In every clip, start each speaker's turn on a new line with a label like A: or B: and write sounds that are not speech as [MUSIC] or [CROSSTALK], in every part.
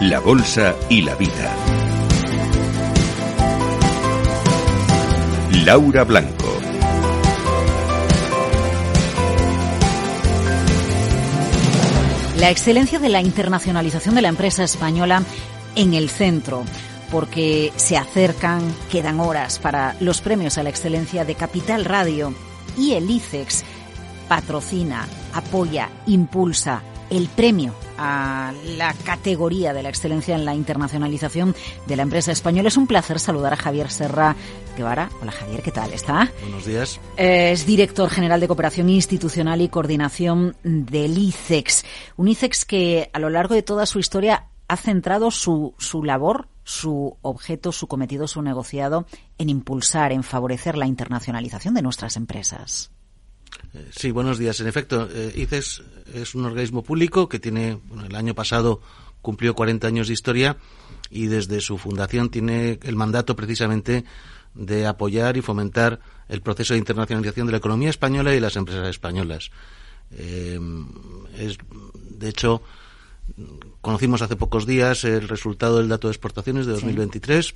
A: La Bolsa y la Vida. Laura Blanco.
B: La excelencia de la internacionalización de la empresa española en el centro porque se acercan, quedan horas para los premios a la excelencia de Capital Radio y el ICEX patrocina, apoya, impulsa el premio a la categoría de la excelencia en la internacionalización de la empresa española. Es un placer saludar a Javier Serra Guevara. Hola Javier, ¿qué tal? ¿Está?
C: Buenos días.
B: Es director general de Cooperación Institucional y Coordinación del ICEX. Un ICEX que a lo largo de toda su historia ha centrado su, su labor su objeto, su cometido, su negociado en impulsar, en favorecer la internacionalización de nuestras empresas.
C: Eh, sí, buenos días. En efecto, eh, ICES es un organismo público que tiene, bueno, el año pasado cumplió 40 años de historia y desde su fundación tiene el mandato precisamente de apoyar y fomentar el proceso de internacionalización de la economía española y de las empresas españolas. Eh, es, de hecho, conocimos hace pocos días el resultado del dato de exportaciones de 2023.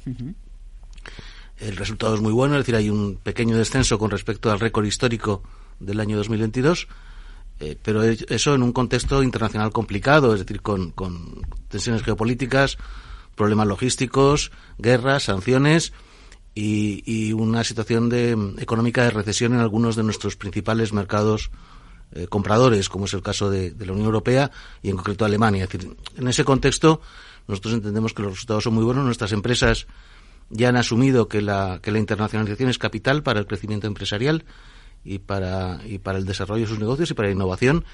C: El resultado es muy bueno, es decir, hay un pequeño descenso con respecto al récord histórico del año 2022, eh, pero eso en un contexto internacional complicado, es decir, con, con tensiones geopolíticas, problemas logísticos, guerras, sanciones y, una situación de, económica de recesión en algunos de nuestros principales mercados eh, compradores, como es el caso de, de, la Unión Europea y en concreto Alemania. Es decir, en ese contexto nosotros entendemos que los resultados son muy buenos. Nuestras empresas ya han asumido que la, que la internacionalización es capital para el crecimiento empresarial y para, y para el desarrollo de sus negocios y para la innovación.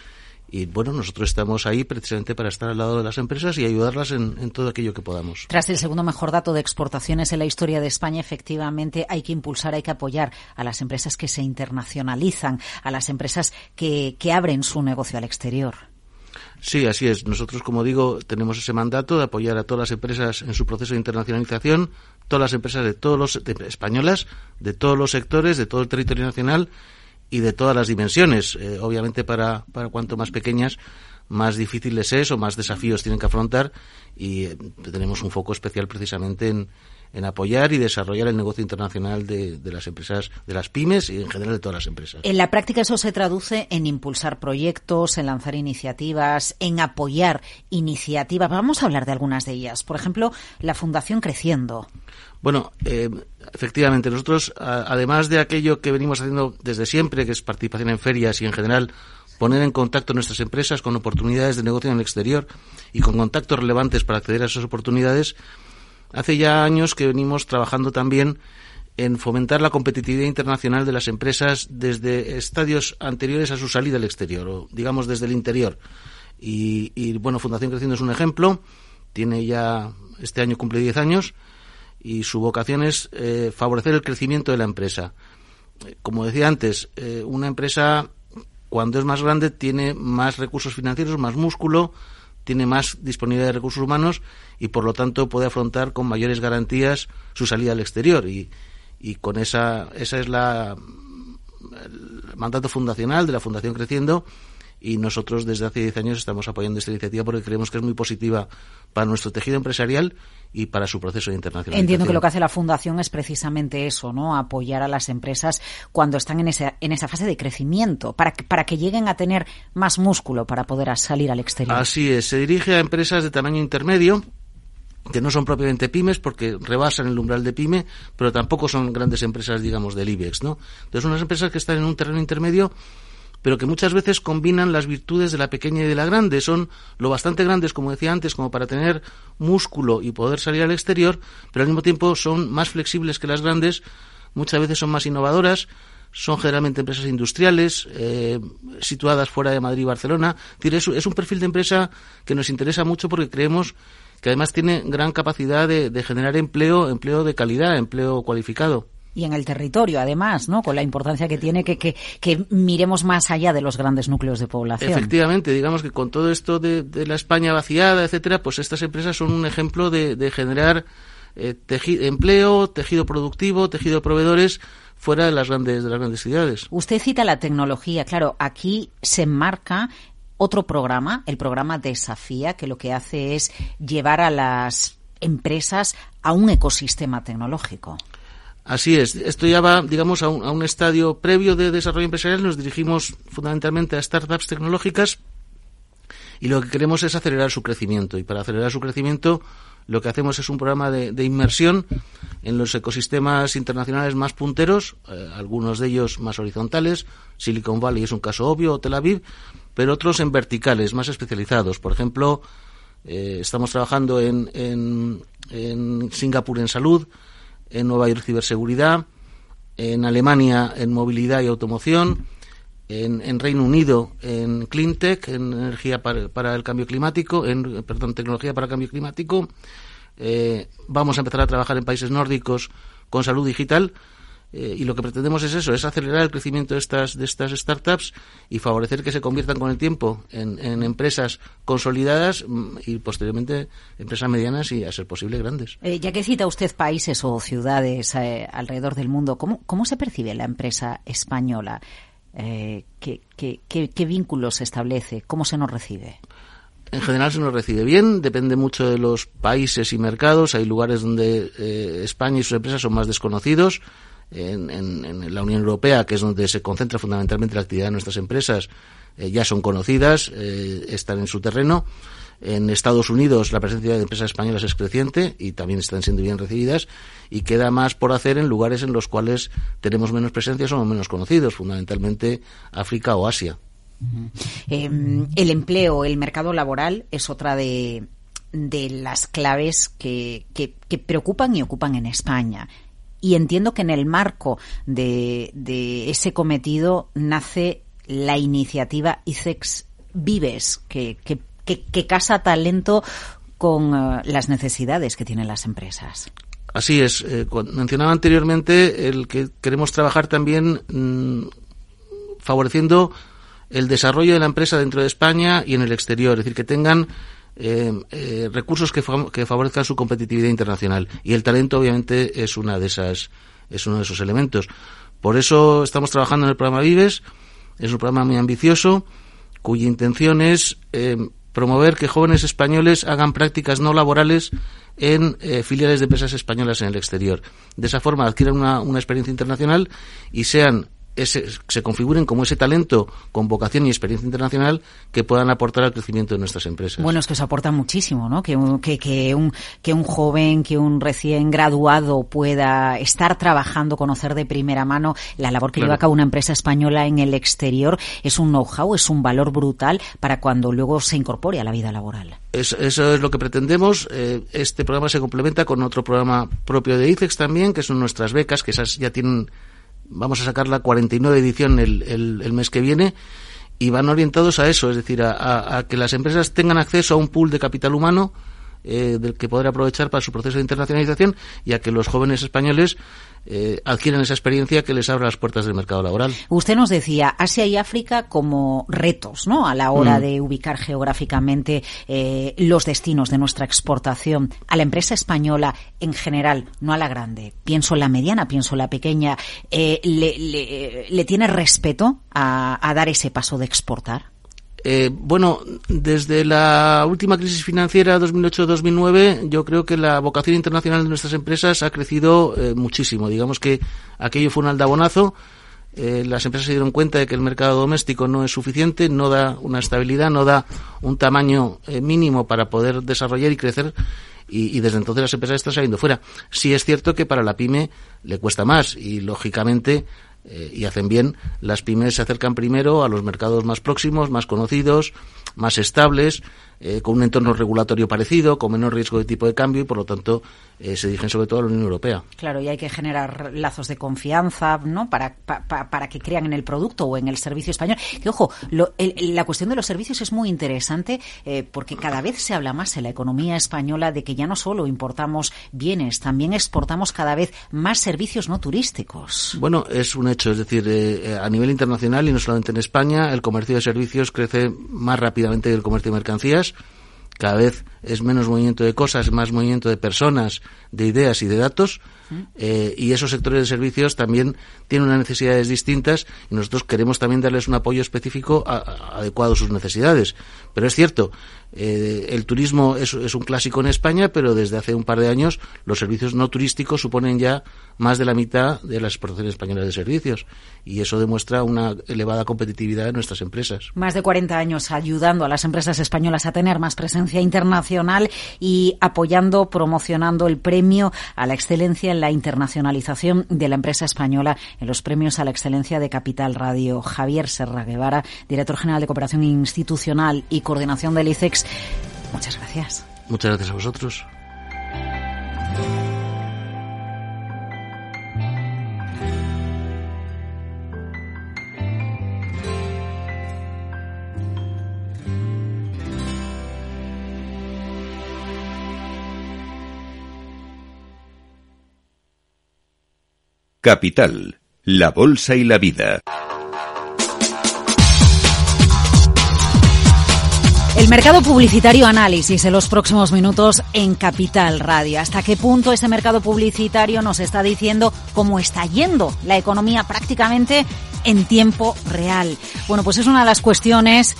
C: Y bueno, nosotros estamos ahí precisamente para estar al lado de las empresas y ayudarlas en, en, todo aquello que podamos.
B: Tras el segundo mejor dato de exportaciones en la historia de España, efectivamente hay que impulsar, hay que apoyar a las empresas que se internacionalizan, a las empresas que, que abren su negocio al exterior.
C: Sí, así es. Nosotros, como digo, tenemos ese mandato de apoyar a todas las empresas en su proceso de internacionalización, todas las empresas de todos los de, españolas, de todos los sectores, de todo el territorio nacional y de todas las dimensiones. Eh, obviamente, para, para cuanto más pequeñas, más difíciles es o más desafíos tienen que afrontar y eh, tenemos un foco especial precisamente en, en apoyar y desarrollar el negocio internacional de, de, las empresas, de las pymes y en general de todas las empresas.
B: En la práctica eso se traduce en impulsar proyectos, en lanzar iniciativas, en apoyar iniciativas. Vamos a hablar de algunas de ellas. Por ejemplo, la Fundación Creciendo.
C: Bueno, eh, efectivamente, nosotros, a, además de aquello que venimos haciendo desde siempre, que es participación en ferias y en general poner en contacto nuestras empresas con oportunidades de negocio en el exterior y con contactos relevantes para acceder a esas oportunidades, hace ya años que venimos trabajando también en fomentar la competitividad internacional de las empresas desde estadios anteriores a su salida al exterior, o digamos desde el interior. Y, y bueno, Fundación Creciendo es un ejemplo, tiene ya, este año cumple 10 años, y su vocación es eh, favorecer el crecimiento de la empresa. Como decía antes, eh, una empresa cuando es más grande tiene más recursos financieros, más músculo, tiene más disponibilidad de recursos humanos y por lo tanto puede afrontar con mayores garantías su salida al exterior. Y, y con esa esa es la el mandato fundacional de la Fundación Creciendo y nosotros desde hace 10 años estamos apoyando esta iniciativa porque creemos que es muy positiva para nuestro tejido empresarial y para su proceso de internacionalización.
B: Entiendo que lo que hace la Fundación es precisamente eso, ¿no? Apoyar a las empresas cuando están en esa, en esa fase de crecimiento, para que, para que lleguen a tener más músculo para poder salir al exterior.
C: Así es, se dirige a empresas de tamaño intermedio, que no son propiamente pymes porque rebasan el umbral de pyme, pero tampoco son grandes empresas, digamos, del IBEX, ¿no? Entonces, unas empresas que están en un terreno intermedio pero que muchas veces combinan las virtudes de la pequeña y de la grande. Son lo bastante grandes, como decía antes, como para tener músculo y poder salir al exterior, pero al mismo tiempo son más flexibles que las grandes, muchas veces son más innovadoras, son generalmente empresas industriales eh, situadas fuera de Madrid y Barcelona. Es, un perfil de empresa que nos interesa mucho porque creemos que además tiene gran capacidad de, de generar empleo, empleo de calidad, empleo cualificado
B: y en el territorio, además, ¿no? Con la importancia que tiene que, que, que, miremos más allá de los grandes núcleos de población.
C: Efectivamente, digamos que con todo esto de, de la España vaciada, etcétera, pues estas empresas son un ejemplo de, de generar eh, empleo, tejido productivo, tejido de proveedores fuera de las grandes de las grandes ciudades.
B: Usted cita la tecnología, claro, aquí se enmarca otro programa, el programa Desafía, que lo que hace es llevar a las empresas a un ecosistema tecnológico.
C: Así es. Esto ya va, digamos, a un, a un, estadio previo de desarrollo empresarial. Nos dirigimos fundamentalmente a startups tecnológicas y lo que queremos es acelerar su crecimiento. Y para acelerar su crecimiento, lo que hacemos es un programa de, de inmersión en los ecosistemas internacionales más punteros, eh, algunos de ellos más horizontales. Silicon Valley es un caso obvio, o Tel Aviv, pero otros en verticales, más especializados. Por ejemplo, eh, estamos trabajando en, en, en Singapur en salud, en Nueva York ciberseguridad, en Alemania en movilidad y automoción, en, Reino Unido en cleantech, en energía para, para, el cambio climático, en perdón, tecnología para el cambio climático. Eh, vamos a empezar a trabajar en países nórdicos con salud digital eh, y lo que pretendemos es eso, es acelerar el crecimiento de estas, de estas startups y favorecer que se conviertan con el tiempo en, en empresas consolidadas mm, y posteriormente empresas medianas y, a ser posible, grandes.
B: Eh, ya que cita usted países o ciudades eh, alrededor del mundo, ¿cómo, ¿cómo se percibe la empresa española? Eh, ¿qué, qué, qué, qué vínculos se establece? ¿Cómo se nos recibe?
C: en general se nos recibe bien, depende mucho de los países y mercados. Hay lugares donde eh, España y sus empresas son más desconocidos, en, en, la Unión Europea, que es donde se concentra fundamentalmente la actividad de nuestras empresas, eh, ya son conocidas, eh, están en su terreno. En Estados Unidos la presencia de empresas españolas es creciente y también están siendo bien recibidas y queda más por hacer en lugares en los cuales tenemos menos presencia, somos menos conocidos, fundamentalmente África o Asia.
B: Eh, el empleo, el mercado laboral es otra de, las claves que preocupan y ocupan en España y entiendo que en el marco de, ese cometido nace la iniciativa ICEX Vives, que, que, que, que casa talento con uh, las necesidades que tienen las empresas.
C: Así es. Eh, mencionaba anteriormente el que queremos trabajar también mmm, favoreciendo el desarrollo de la empresa dentro de España y en el exterior, es decir, que tengan eh, eh, recursos que, fa que, favorezcan su competitividad internacional. Y el talento, obviamente, es una de esas, es uno de esos elementos. Por eso estamos trabajando en el programa Vives. Es un programa muy ambicioso, cuya intención es eh, promover que jóvenes españoles hagan prácticas no laborales en eh, filiales de empresas españolas en el exterior. De esa forma adquieran una, una experiencia internacional y sean ese, se configuren como ese talento con vocación y experiencia internacional que puedan aportar al crecimiento de nuestras empresas.
B: Bueno, es que se aporta muchísimo, ¿no? Que, que, que, un, que un joven, que un recién graduado pueda estar trabajando, conocer de primera mano la labor que claro. lleva a cabo una empresa española en el exterior, es un know-how, es un valor brutal para cuando luego se incorpore a la vida laboral.
C: Es, eso es lo que pretendemos. Eh, este programa se complementa con otro programa propio de ICEX también, que son nuestras becas, que esas ya tienen vamos a sacar la 49 edición el, el, el mes que viene y van orientados a eso, es decir, a, a, que las empresas tengan acceso a un pool de capital humano eh, del que poder aprovechar para su proceso de internacionalización y a que los jóvenes españoles eh, adquieren esa experiencia que les abra las puertas del mercado laboral.
B: Usted nos decía Asia y África como retos, ¿no? A la hora mm. de ubicar geográficamente eh, los destinos de nuestra exportación a la empresa española en general, no a la grande. Pienso en la mediana, pienso en la pequeña. Eh, le, le, ¿Le tiene respeto a, a dar ese paso de exportar?
C: Eh, bueno, desde la última crisis financiera 2008-2009, yo creo que la vocación internacional de nuestras empresas ha crecido eh, muchísimo. Digamos que aquello fue un aldabonazo. Eh, las empresas se dieron cuenta de que el mercado doméstico no es suficiente, no da una estabilidad, no da un tamaño eh, mínimo para poder desarrollar y crecer. Y, y, desde entonces las empresas están saliendo fuera. Sí es cierto que para la pyme le cuesta más y, lógicamente, eh, y hacen bien, las pymes se acercan primero a los mercados más próximos, más conocidos, más estables, eh, con un entorno regulatorio parecido, con menos riesgo de tipo de cambio y, por lo tanto, eh, se dirigen sobre todo a la Unión Europea.
B: Claro, y hay que generar lazos de confianza, ¿no? Para, para que crean en el producto o en el servicio español. Que, ojo, la cuestión de los servicios es muy interesante eh, porque cada vez se habla más en la economía española de que ya no solo importamos bienes, también exportamos cada vez más servicios no turísticos.
C: Bueno, es un hecho. Es decir, a nivel internacional y no solamente en España, el comercio de servicios crece más rápidamente que el comercio de mercancías cada vez es menos movimiento de cosas, más movimiento de personas, de ideas y de datos, eh, y esos sectores de servicios también tienen unas necesidades distintas y nosotros queremos también darles un apoyo específico adecuado a sus necesidades. Pero es cierto, eh, el turismo es, un clásico en España, pero desde hace un par de años los servicios no turísticos suponen ya más de la mitad de las exportaciones españolas de servicios y eso demuestra una elevada competitividad de nuestras empresas.
B: Más de 40 años ayudando a las empresas españolas a tener más presencia internacional y apoyando, promocionando el premio a la excelencia en la internacionalización de la empresa española en los premios a la excelencia de Capital Radio. Javier Serra Guevara, director general de Cooperación Institucional y Coordinación del ICEX. Muchas gracias.
C: Muchas gracias a vosotros.
A: Capital, la Bolsa y la Vida.
B: El mercado publicitario análisis en los próximos minutos en Capital Radio. ¿Hasta qué punto ese mercado publicitario nos está diciendo cómo está yendo la economía prácticamente en tiempo real? Bueno, pues es una de las cuestiones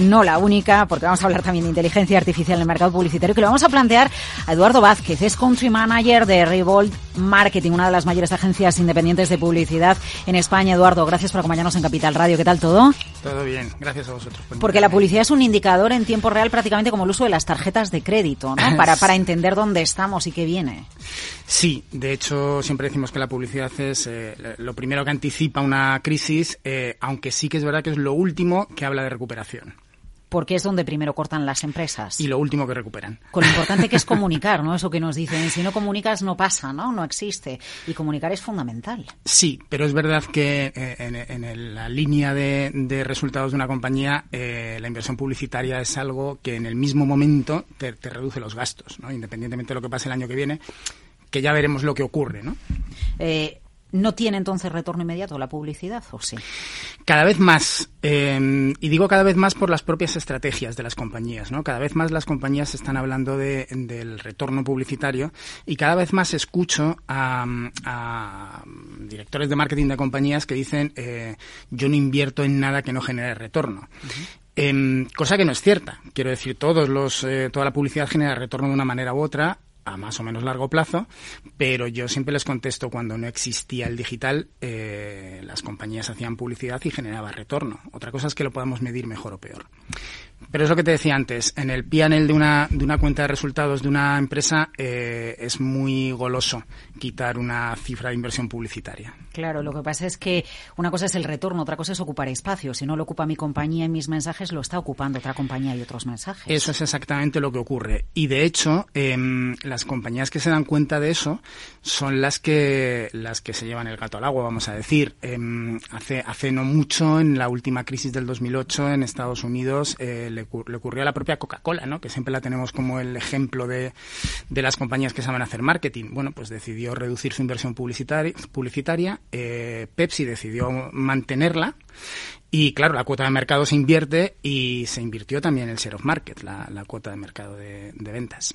B: no la única, porque vamos a hablar también de inteligencia artificial en el mercado publicitario, que lo vamos a plantear a Eduardo Vázquez, es Country Manager de Revolt Marketing, una de las mayores agencias independientes de publicidad en España. Eduardo, gracias por acompañarnos en Capital Radio. ¿Qué tal todo?
D: Todo bien, gracias a vosotros.
B: Porque la publicidad es un indicador en tiempo real prácticamente como el uso de las tarjetas de crédito, ¿no? [LAUGHS] Para, para entender dónde estamos y qué viene.
D: Sí, de hecho siempre decimos que la publicidad es eh, lo primero que anticipa una crisis, eh, aunque sí que es verdad que es lo último que habla de recuperación
B: porque es donde primero cortan las empresas.
D: Y lo último que recuperan.
B: Con lo importante que es [LAUGHS] comunicar, ¿no? Eso que nos dicen, si no comunicas no pasa, ¿no? No existe. Y comunicar es fundamental.
D: Sí, pero es verdad que eh, en, la línea de, resultados de una compañía, eh, la inversión publicitaria es algo que en el mismo momento te, te reduce los gastos, ¿no? Independientemente de lo que pase el año que viene, que ya veremos lo que ocurre, ¿no?
B: Eh, ¿No tiene entonces retorno inmediato la publicidad o sí?
D: Cada vez más, em, y digo cada vez más por las propias estrategias de las compañías, ¿no? Cada vez más las compañías están hablando de, del retorno publicitario y cada vez más escucho a, directores de marketing de compañías que dicen eh, yo no invierto en nada que no genere retorno. Em, cosa que no es cierta. Quiero decir, todos los, eh, toda la publicidad genera retorno de una manera u otra a más o menos largo plazo, pero yo siempre les contesto cuando no existía el digital, eh, las compañías hacían publicidad y generaba retorno. Otra cosa es que lo podamos medir mejor o peor. Pero es lo que te decía antes, en el PNL de una, de una cuenta de resultados de una empresa eh, es muy goloso quitar una cifra de inversión publicitaria.
B: Claro, lo que pasa es que una cosa es el retorno, otra cosa es ocupar espacio. Si no lo ocupa mi compañía en mis mensajes, lo está ocupando otra compañía y otros mensajes.
D: Eso es exactamente lo que ocurre. Y de hecho, em, las compañías que se dan cuenta de eso son las que, las que se llevan el gato al agua, vamos a decir. Em, hace, hace no mucho, en la última crisis del 2008 en Estados Unidos, eh, le, ocurrió a la propia Coca-Cola, ¿no? que siempre la tenemos como el ejemplo de, de las compañías que saben hacer marketing. Bueno, pues decidió reducir su inversión publicitaria, publicitaria eh, Pepsi decidió mantenerla y claro, la cuota de mercado se invierte y se invirtió también el share of market, la, cuota de mercado de, de ventas.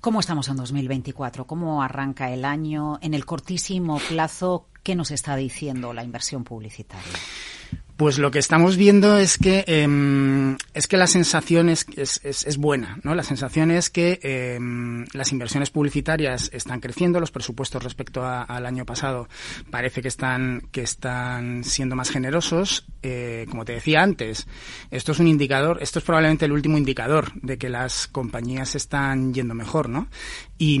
B: ¿Cómo estamos en 2024? ¿Cómo arranca el año en el cortísimo plazo? ¿Qué nos está diciendo la inversión publicitaria?
D: Pues lo que estamos viendo es que em, es que la sensación es, es, buena, ¿no? La sensación es que em, las inversiones publicitarias están creciendo, los presupuestos respecto al año pasado parece que están que están siendo más generosos. Eh, como te decía antes, esto es un indicador, esto es probablemente el último indicador de que las compañías están yendo mejor, ¿no? Y,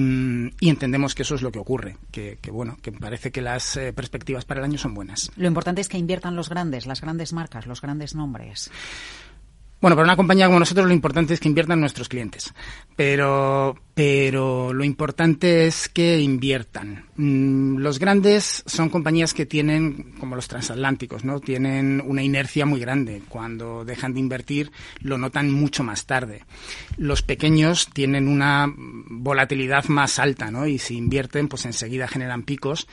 D: entendemos que eso es lo que ocurre, que, bueno, que parece que las eh, perspectivas para el año son buenas.
B: Lo importante es que inviertan los grandes, las grandes marcas, los grandes nombres.
D: Bueno, para una compañía como nosotros lo importante es que inviertan nuestros clientes, pero, pero lo importante es que inviertan. Mm, los grandes son compañías que tienen, como los transatlánticos, ¿no? Tienen una inercia muy grande. Cuando dejan de invertir lo notan mucho más tarde. Los pequeños tienen una volatilidad más alta, ¿no? Y si invierten, pues enseguida generan picos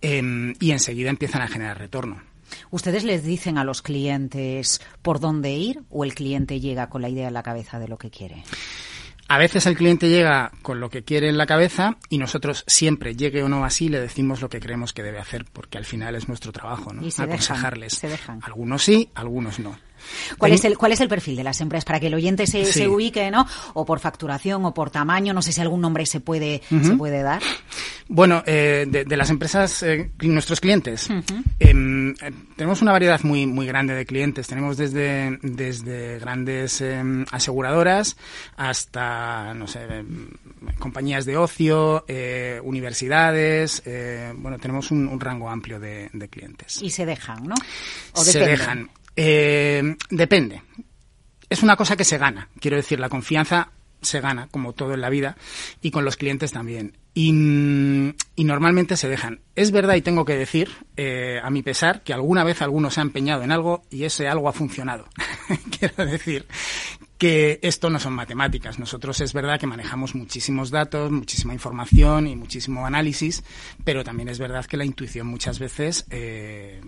D: em, y enseguida empiezan a generar retorno.
B: ¿Ustedes les dicen a los clientes por dónde ir o el cliente llega con la idea en la cabeza de lo que quiere?
D: A veces el cliente llega con lo que quiere en la cabeza y nosotros siempre, llegue o no así, le decimos lo que creemos que debe hacer, porque al final es nuestro trabajo, ¿no?
B: Y se Aconsejarles.
D: Algunos sí, algunos no.
B: ¿Cuál es, el, ¿Cuál es el perfil de las empresas? Para que el oyente se, se, ubique, ¿no? O por facturación o por tamaño, no sé si algún nombre se puede, se puede dar.
D: Bueno, eh, de, las empresas, eh, nuestros clientes, eh, tenemos una variedad muy, muy grande de clientes. Tenemos desde, desde grandes em, aseguradoras hasta, no sé, em, compañías de ocio, universidades. bueno, tenemos un, rango amplio de, clientes.
B: Y se dejan, ¿no?
D: se dejan. Depende. Es una cosa que se gana. Quiero decir, la confianza se gana, como todo en la vida, y con los clientes también. Y, normalmente se dejan. Es verdad y tengo que decir, eh, a mi pesar, que alguna vez alguno se ha empeñado en algo y ese algo ha funcionado. [LAUGHS] Quiero decir que esto no son matemáticas. Nosotros es verdad que manejamos muchísimos datos, muchísima información y muchísimo análisis, pero también es verdad que la intuición muchas veces eh,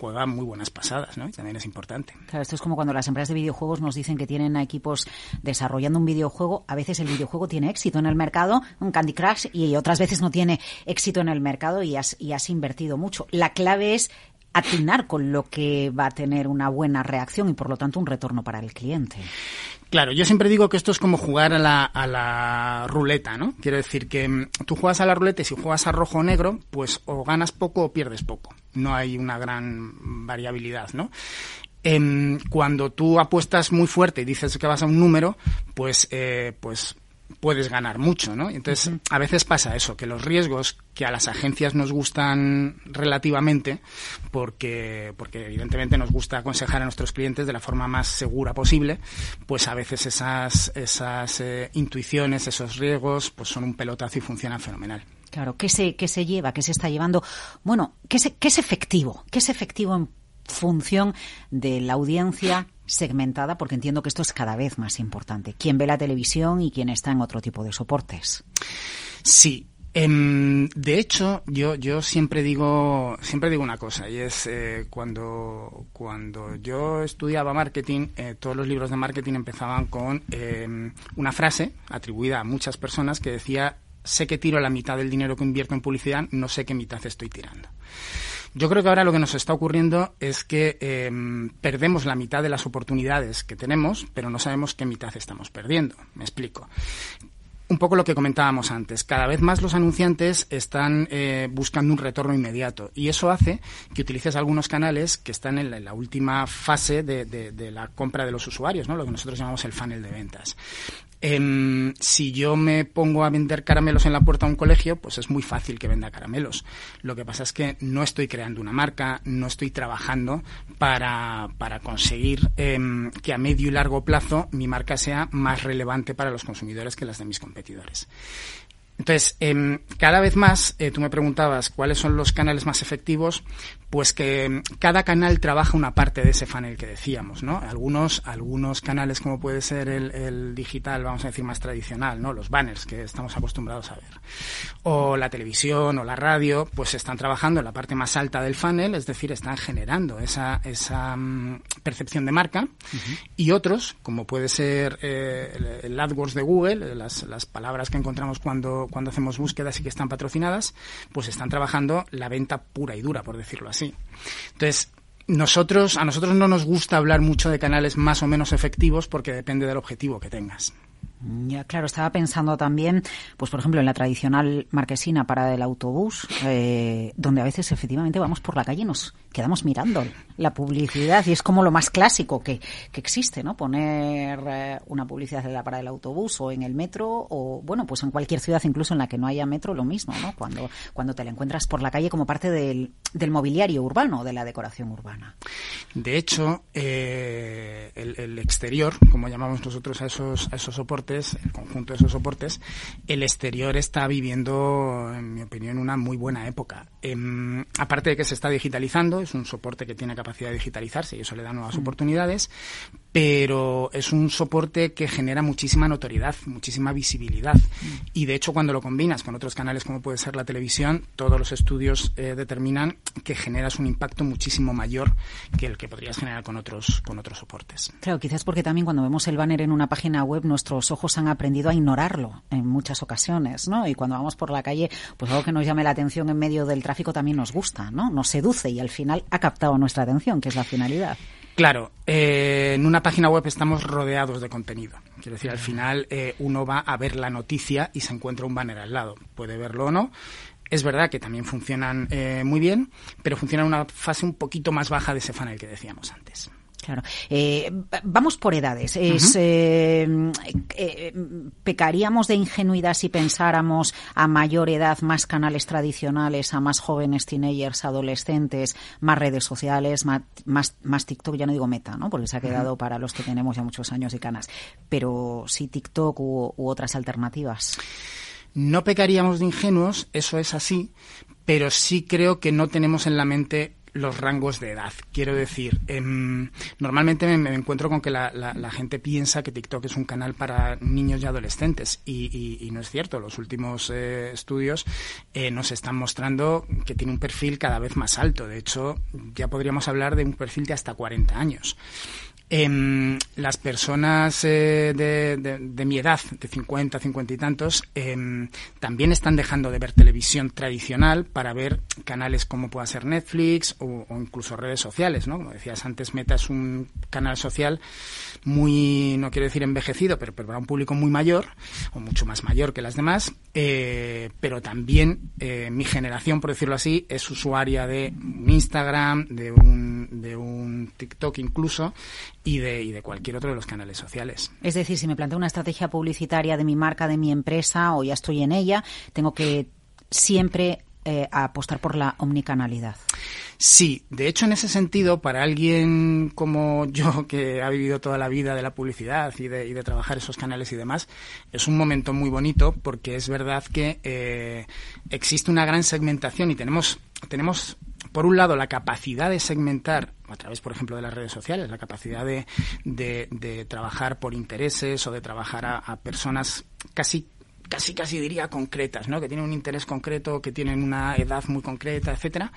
D: juega muy buenas pasadas, ¿no? Y también es importante.
B: Claro, esto es como cuando las empresas de videojuegos nos dicen que tienen equipos desarrollando un videojuego. A veces el videojuego tiene éxito en el mercado, un Candy Crush, y otras veces no tiene éxito en el mercado y has, y has invertido mucho. La clave es atinar con lo que va a tener una buena reacción y por lo tanto un retorno para el cliente.
D: Claro, yo siempre digo que esto es como jugar a la, a la ruleta, ¿no? Quiero decir que mm, tú juegas a la ruleta y si juegas a rojo o negro, pues o ganas poco o pierdes poco. No hay una gran variabilidad, ¿no? Em, cuando tú apuestas muy fuerte y dices que vas a un número, pues, eh, pues puedes ganar mucho, ¿no? Entonces, a veces pasa eso, que los riesgos que a las agencias nos gustan relativamente, porque, porque evidentemente nos gusta aconsejar a nuestros clientes de la forma más segura posible, pues a veces esas, esas eh, intuiciones, esos riesgos, pues son un pelotazo y funcionan fenomenal.
B: Claro, ¿qué se, qué se lleva? ¿Qué se está llevando? Bueno, ¿qué, se, ¿qué es efectivo? ¿Qué es efectivo en función de la audiencia segmentada, porque entiendo que esto es cada vez más importante. ¿Quién ve la televisión y quién está en otro tipo de soportes?
D: Sí, em, de hecho, yo, yo siempre digo, siempre digo una cosa, y es eh, cuando, cuando yo estudiaba marketing, eh, todos los libros de marketing empezaban con em, una frase atribuida a muchas personas que decía sé que tiro la mitad del dinero que invierto en publicidad, no sé qué mitad estoy tirando. Yo creo que ahora lo que nos está ocurriendo es que em, perdemos la mitad de las oportunidades que tenemos, pero no sabemos qué mitad estamos perdiendo. Me explico un poco lo que comentábamos antes. Cada vez más los anunciantes están eh, buscando un retorno inmediato y eso hace que utilices algunos canales que están en la, última fase de, de, la compra de los usuarios, ¿no? lo que nosotros llamamos el funnel de ventas. Em, si yo me pongo a vender caramelos en la puerta de un colegio, pues es muy fácil que venda caramelos. Lo que pasa es que no estoy creando una marca, no estoy trabajando para, para conseguir em, que a medio y largo plazo mi marca sea más relevante para los consumidores que las de mis competidores. Entonces, em, cada vez más, eh, tú me preguntabas cuáles son los canales más efectivos, pues que em, cada canal trabaja una parte de ese funnel que decíamos, ¿no? Algunos, algunos canales como puede ser el, el, digital, vamos a decir más tradicional, ¿no? Los banners que estamos acostumbrados a ver. O la televisión o la radio, pues están trabajando en la parte más alta del funnel, es decir, están generando esa, esa um, percepción de marca. Y otros, como puede ser eh, el, AdWords de Google, las, las palabras que encontramos cuando cuando, hacemos búsquedas y que están patrocinadas, pues están trabajando la venta pura y dura, por decirlo así. Entonces, nosotros, a nosotros no nos gusta hablar mucho de canales más o menos efectivos porque depende del objetivo que tengas.
B: Ya, claro, estaba pensando también, pues por ejemplo, en la tradicional marquesina para el autobús, eh, donde a veces efectivamente vamos por la calle y nos quedamos mirando la publicidad y es como lo más clásico que, que existe, ¿no? Poner eh, una publicidad de la autobús o en el metro o, bueno, pues en cualquier ciudad incluso en la que no haya metro, lo mismo, ¿no? Cuando, cuando te la encuentras por la calle como parte del, del mobiliario urbano, de la decoración urbana.
D: De hecho, eh, el, exterior, como llamamos nosotros a esos, a esos soportes, el conjunto de esos soportes, el exterior está viviendo, en mi opinión, una muy buena época. Eh, aparte de que se está digitalizando, es un soporte que tiene capacidad de digitalizarse y eso le da nuevas mm. oportunidades, pero es un soporte que genera muchísima notoriedad, muchísima visibilidad. Y de hecho, cuando lo combinas con otros canales como puede ser la televisión, todos los estudios eh, determinan que generas un impacto muchísimo mayor que el que podrías generar con otros, con otros soportes.
B: Claro, quizás porque también cuando vemos el banner en una página web, nuestros ojos han aprendido a ignorarlo en muchas ocasiones, ¿no? Y cuando vamos por la calle, pues algo que nos llame la atención en medio del tráfico también nos gusta, ¿no? Nos seduce y al final ha captado nuestra atención, que es la finalidad.
D: Claro, eh, en una página web estamos rodeados de contenido. Quiero decir, al final eh, uno va a ver la noticia y se encuentra un banner al lado. Puede verlo o no. Es verdad que también funcionan eh, muy bien, pero funcionan en una fase un poquito más baja de ese funnel que decíamos antes.
B: Claro. Eh, vamos por edades. Es, eh, eh, ¿Pecaríamos de ingenuidad si pensáramos a mayor edad más canales tradicionales, a más jóvenes, teenagers, adolescentes, más redes sociales, más, más, TikTok? Ya no digo meta, ¿no? porque se ha quedado para los que tenemos ya muchos años y canas. Pero sí TikTok u otras alternativas.
D: No pecaríamos de ingenuos, eso es así, pero sí creo que no tenemos en la mente los rangos de edad. Quiero decir, em, normalmente me, encuentro con que la, gente piensa que TikTok es un canal para niños y adolescentes y, no es cierto. Los últimos eh, estudios eh, nos están mostrando que tiene un perfil cada vez más alto. De hecho, ya podríamos hablar de un perfil de hasta 40 años. Eh, las personas eh, de, mi edad, de 50, 50 y tantos, em, también están dejando de ver televisión tradicional para ver canales como pueda ser Netflix o, incluso redes sociales, ¿no? Como decías antes, Meta es un canal social muy, no quiero decir envejecido, pero, pero para un público muy mayor, o mucho más mayor que las demás, eh, pero también eh, mi generación, por decirlo así, es usuaria de un Instagram, de un, de un TikTok incluso, y de, y de cualquier otro de los canales sociales.
B: Es decir, si me planteo una estrategia publicitaria de mi marca, de mi empresa, o ya estoy en ella, tengo que siempre eh, apostar por la omnicanalidad.
D: Sí, de hecho en ese sentido, para alguien como yo [LAUGHS] que ha vivido toda la vida de la publicidad y de, y de trabajar esos canales y demás, es un momento muy bonito porque es verdad que eh, existe una gran segmentación y tenemos, tenemos por un lado, la capacidad de segmentar a través, por ejemplo, de las redes sociales, la capacidad de, de, trabajar por intereses o de trabajar a, a, personas casi casi casi diría concretas, ¿no? Que tienen un interés concreto, que tienen una edad muy concreta, etcétera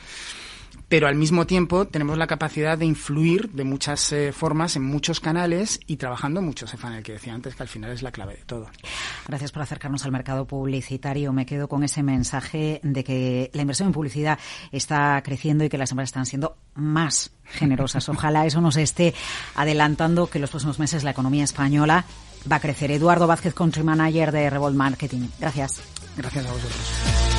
D: pero al mismo tiempo tenemos la capacidad de influir de muchas eh, formas en muchos canales y trabajando mucho ese funnel que decía antes, que al final es la clave de todo.
B: Gracias por acercarnos al mercado publicitario. Me quedo con ese mensaje de que la inversión en publicidad está creciendo y que las empresas están siendo más generosas. [LAUGHS] Ojalá eso nos esté adelantando que en los próximos meses la economía española va a crecer. Eduardo Vázquez, Country Manager de Revolt Marketing. Gracias.
D: Gracias a vosotros.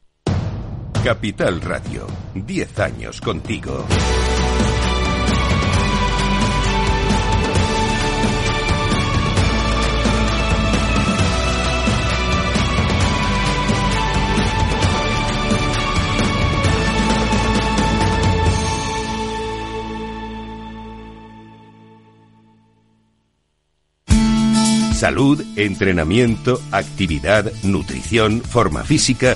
A: Capital Radio, 10 años contigo. Salud, entrenamiento, actividad, nutrición, forma física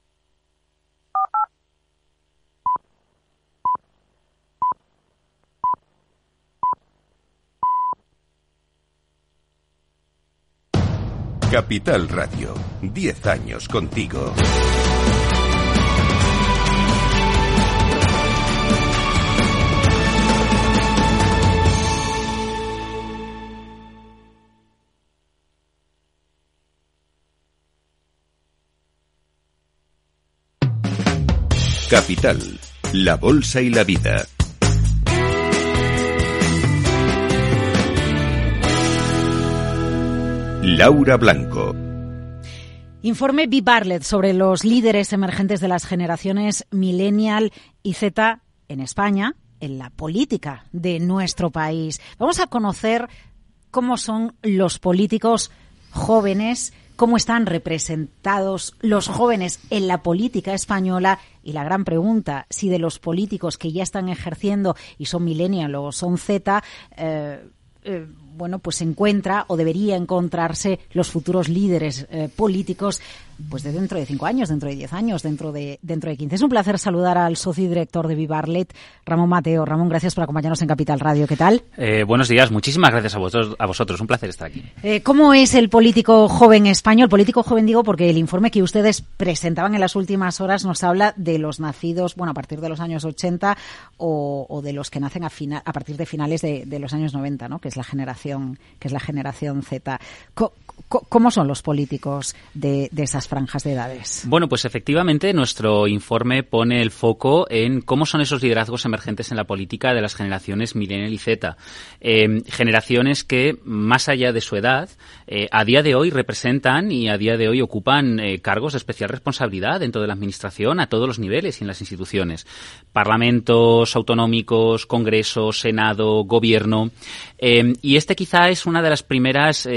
A: Capital Radio, 10 años contigo. Capital, la Bolsa y la Vida. Laura Blanco.
B: Informe B. Bartlett sobre los líderes emergentes de las generaciones millennial y Z en España, en la política de nuestro país. Vamos a conocer cómo son los políticos jóvenes, cómo están representados los jóvenes en la política española y la gran pregunta, si de los políticos que ya están ejerciendo y son millennial o son Z, eh, eh, bueno, pues se encuentra o debería encontrarse los futuros líderes eh, políticos pues de dentro de cinco años, dentro de diez años, dentro de, dentro de quince. Es un placer saludar al socio y director de Vivarlet, Ramón Mateo. Ramón, gracias por acompañarnos en Capital Radio. ¿Qué tal?
E: Eh, buenos días, muchísimas gracias a vosotros, a vosotros. Un placer estar aquí.
B: Eh, ¿Cómo es el político joven español? Político joven digo porque el informe que ustedes presentaban en las últimas horas nos habla de los nacidos, bueno, a partir de los años 80 o, de los que nacen a, final, a partir de finales de, de, los años 90, ¿no? Que es la generación, que es la generación Z. ¿Cómo son los políticos de, esas franjas de edades?
E: Bueno, pues efectivamente nuestro informe pone el foco en cómo son esos liderazgos emergentes en la política de las generaciones millennial y Z. Eh, generaciones que, más allá de su edad, eh, a día de hoy representan y a día de hoy ocupan eh, cargos de especial responsabilidad dentro de la Administración a todos los niveles y en las instituciones. Parlamentos autonómicos, Congreso, Senado, Gobierno. y este quizá es una de las primeras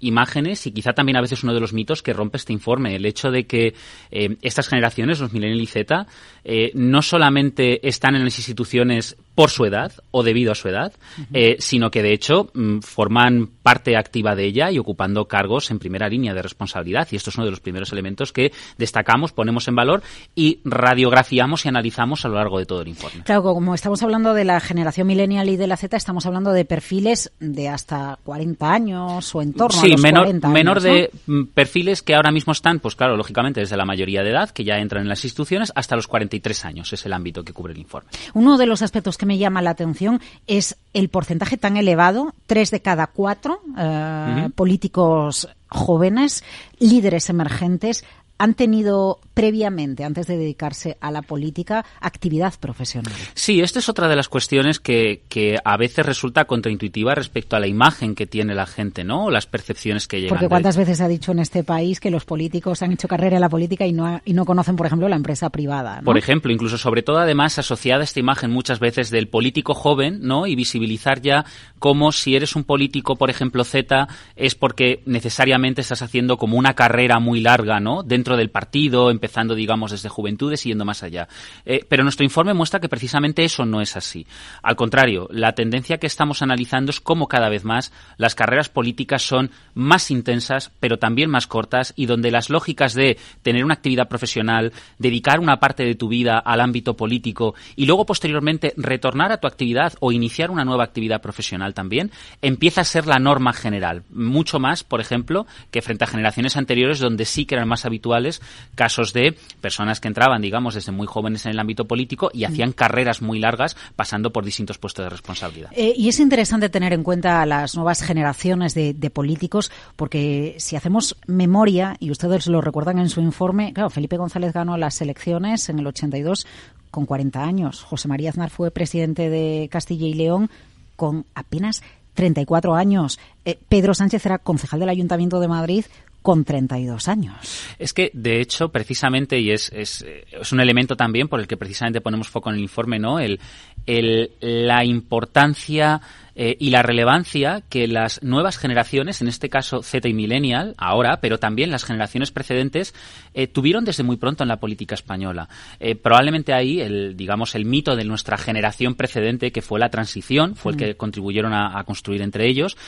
E: imágenes y quizá también a veces uno de los mitos que rompe este informe, el hecho de que eh, estas generaciones, los millennials y Z, eh, no solamente están en las instituciones por su edad o debido a su edad, eh, sino que de hecho mm, forman parte activa de ella y ocupando cargos en primera línea de responsabilidad. Y esto es uno de los primeros elementos que destacamos, ponemos en valor y radiografiamos y analizamos a lo largo de todo el informe.
B: Claro, como estamos hablando de la generación millennial y de la Z, estamos hablando de perfiles de hasta 40 años o en torno a los
E: menor,
B: 40
E: años, menor de mm, perfiles que ahora mismo están, pues claro, lógicamente desde la mayoría de edad, que ya entran en las instituciones, hasta los 43 años. Es el ámbito que cubre el informe.
B: Uno de los aspectos que me llama la atención es el porcentaje tan elevado, tres de cada cuatro eh, políticos jóvenes, líderes emergentes, han tenido previamente, antes de dedicarse a la política, actividad profesional.
E: Sí, esta es otra de las cuestiones que, que a veces resulta contraintuitiva respecto a la imagen que tiene la gente, ¿no? O las percepciones que llegan.
B: Porque cuántas veces se ha dicho en este país que los políticos han hecho carrera en la política y no, y no conocen, por ejemplo, la empresa privada. ¿no?
E: Por ejemplo, incluso sobre todo además asociada esta imagen muchas veces del político joven, ¿no? Y visibilizar ya como si eres un político, por ejemplo, Z, es porque necesariamente estás haciendo como una carrera muy larga, ¿no? Dentro del partido, empezando, digamos, desde juventudes y yendo más allá. Eh, pero nuestro informe muestra que precisamente eso no es así. Al contrario, la tendencia que estamos analizando es cómo cada vez más las carreras políticas son más intensas, pero también más cortas, y donde las lógicas de tener una actividad profesional, dedicar una parte de tu vida al ámbito político y luego posteriormente retornar a tu actividad o iniciar una nueva actividad profesional también, empieza a ser la norma general. Mucho más, por ejemplo, que frente a generaciones anteriores donde sí que eran más casos de personas que entraban, digamos, desde muy jóvenes en el ámbito político y hacían carreras muy largas pasando por distintos puestos de responsabilidad.
B: Eh, y es interesante tener en cuenta las nuevas generaciones de, políticos, porque si hacemos memoria, y ustedes lo recuerdan en su informe, claro, Felipe González ganó las elecciones en el 82 con 40 años. José María Aznar fue presidente de Castilla y León con apenas 34 años. Eh, Pedro Sánchez era concejal del Ayuntamiento de Madrid con 32 años.
E: Es que, de hecho, precisamente, y es, es, es, un elemento también por el que precisamente ponemos foco en el informe, ¿no? El, el, la importancia eh, y la relevancia que las nuevas generaciones, en este caso Z y Millennial, ahora, pero también las generaciones precedentes, eh, tuvieron desde muy pronto en la política española. Eh, probablemente ahí, el, digamos, el mito de nuestra generación precedente, que fue la transición, fue el que contribuyeron a, a, construir entre ellos,